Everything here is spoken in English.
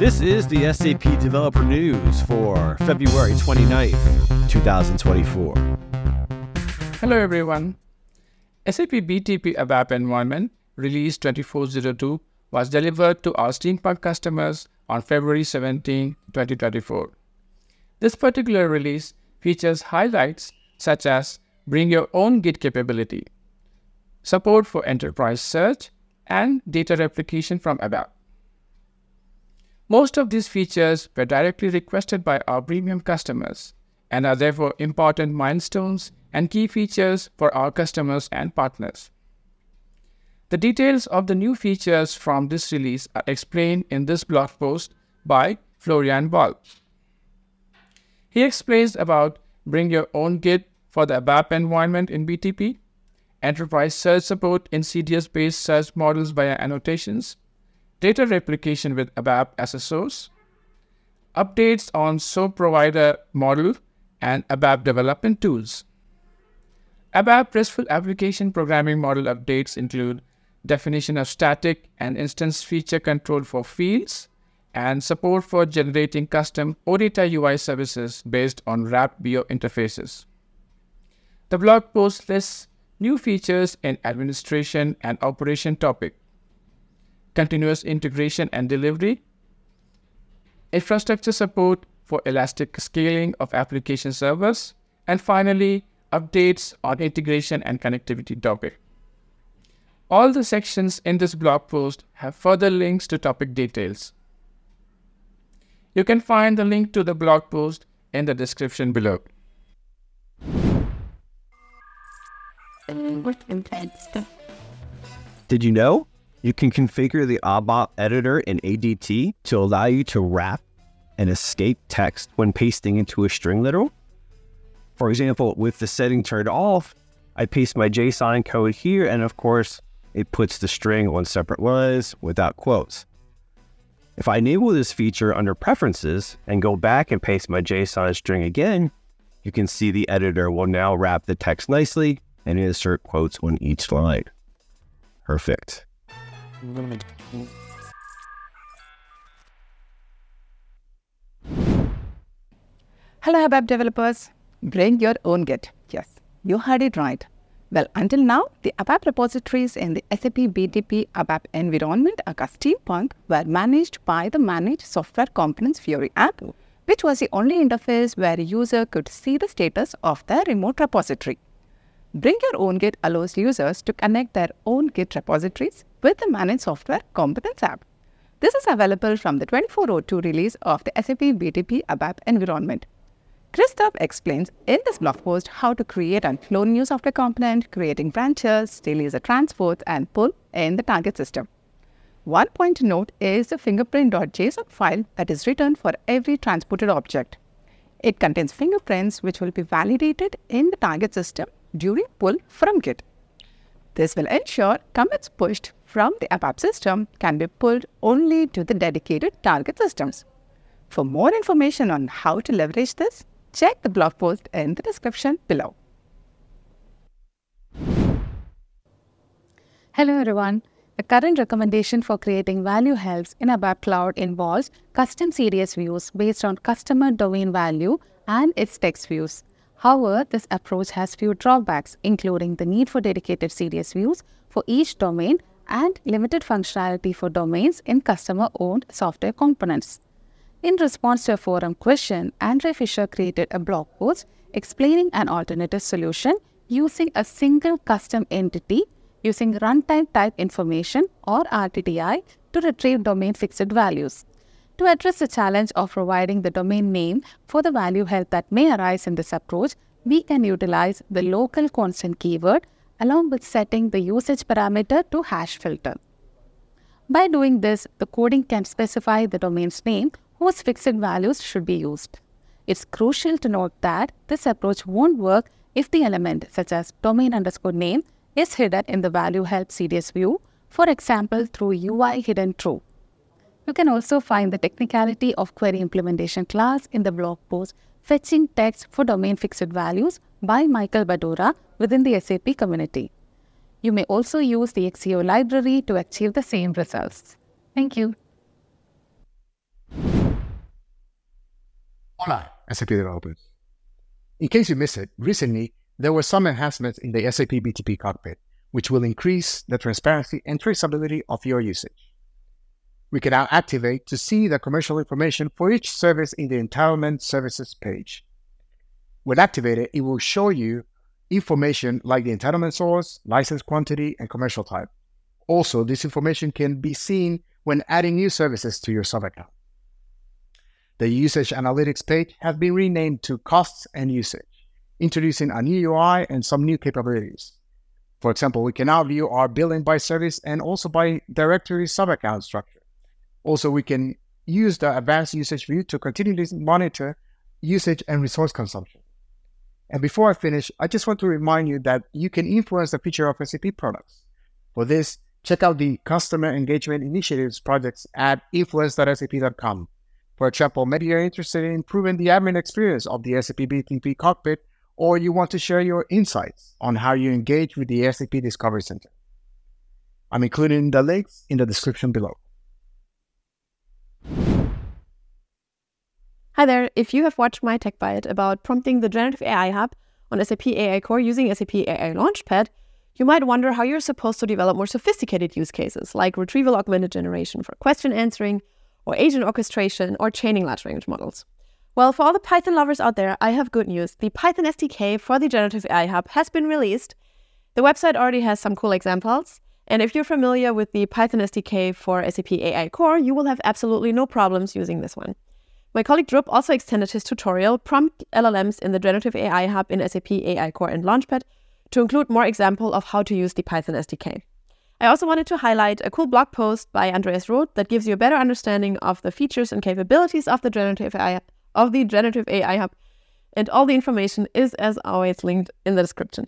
This is the SAP Developer News for February 29th, 2024. Hello everyone. SAP BTP ABAP environment release 2402 was delivered to our Steampunk customers on February 17, 2024. This particular release features highlights such as bring your own Git capability, support for enterprise search, and data replication from ABAP. Most of these features were directly requested by our premium customers and are therefore important milestones and key features for our customers and partners. The details of the new features from this release are explained in this blog post by Florian Ball. He explains about bring your own Git for the ABAP environment in BTP, enterprise search support in CDS based search models via annotations, data replication with ABAP as a source, updates on SOAP provider model, and ABAP development tools. ABAP RESTful application programming model updates include definition of static and instance feature control for fields, and support for generating custom OData UI services based on wrapped BO interfaces. The blog post lists new features in administration and operation topic, continuous integration and delivery, infrastructure support for elastic scaling of application servers, and finally, updates on integration and connectivity topic. All the sections in this blog post have further links to topic details. You can find the link to the blog post in the description below. Did you know? You can configure the ABAP editor in ADT to allow you to wrap and escape text when pasting into a string literal. For example, with the setting turned off, I paste my JSON code here, and of course, it puts the string on separate lines without quotes. If I enable this feature under Preferences and go back and paste my JSON string again, you can see the editor will now wrap the text nicely and insert quotes on each line. Perfect. Hello, ABAP developers. Bring your own Git. Yes, you heard it right. Well, until now, the ABAP repositories in the SAP BTP ABAP environment, aka Steampunk, were managed by the Managed Software Components Fiori app, which was the only interface where a user could see the status of their remote repository. Bring Your Own Git allows users to connect their own Git repositories with the Managed Software Components app. This is available from the 2402 release of the SAP BTP ABAP environment. Christoph explains in this blog post how to create and clone new software component, creating branches, daily user transports, and pull in the target system. One point to note is the fingerprint.json file that is written for every transported object. It contains fingerprints which will be validated in the target system during pull from Git. This will ensure commits pushed from the ABAP system can be pulled only to the dedicated target systems. For more information on how to leverage this, check the blog post in the description below. Hello everyone. The current recommendation for creating value helps in ABAP Cloud involves custom CDS views based on customer domain value and its text views. However, this approach has few drawbacks, including the need for dedicated CDS views for each domain and limited functionality for domains in customer owned software components. In response to a forum question, Andre Fischer created a blog post explaining an alternative solution using a single custom entity using runtime type information or RTTI to retrieve domain fixed values. To address the challenge of providing the domain name for the value help that may arise in this approach, we can utilize the local constant keyword along with setting the usage parameter to hash filter. By doing this, the coding can specify the domain's name whose fixed values should be used. It's crucial to note that this approach won't work if the element such as domain underscore name is hidden in the value help CDS view, for example through UI hidden true. You can also find the technicality of query implementation class in the blog post Fetching Text for Domain Fixed Values by Michael Badora within the SAP community. You may also use the XCO library to achieve the same results. Thank you. Hola, SAP developers. In case you missed it, recently there were some enhancements in the SAP BTP cockpit, which will increase the transparency and traceability of your usage. We can now activate to see the commercial information for each service in the entitlement services page. When activated, it will show you information like the entitlement source, license quantity, and commercial type. Also, this information can be seen when adding new services to your sub account. The usage analytics page has been renamed to costs and usage, introducing a new UI and some new capabilities. For example, we can now view our billing by service and also by directory sub-account structure. Also, we can use the advanced usage view to continuously monitor usage and resource consumption. And before I finish, I just want to remind you that you can influence the future of SAP products. For this, check out the Customer Engagement Initiatives projects at influence.sap.com. For example, maybe you're interested in improving the admin experience of the SAP BTP cockpit, or you want to share your insights on how you engage with the SAP Discovery Center. I'm including the links in the description below. Hi there, if you have watched my TechByte about prompting the generative AI hub on SAP AI Core using SAP AI Launchpad, you might wonder how you're supposed to develop more sophisticated use cases like retrieval augmented generation for question answering or agent orchestration, or chaining large language models. Well, for all the Python lovers out there, I have good news. The Python SDK for the Generative AI Hub has been released. The website already has some cool examples. And if you're familiar with the Python SDK for SAP AI Core, you will have absolutely no problems using this one. My colleague Drup also extended his tutorial, Prompt LLMs in the Generative AI Hub in SAP AI Core and Launchpad, to include more example of how to use the Python SDK. I also wanted to highlight a cool blog post by Andreas Roth that gives you a better understanding of the features and capabilities of the generative AI of the generative AI hub, and all the information is as always linked in the description.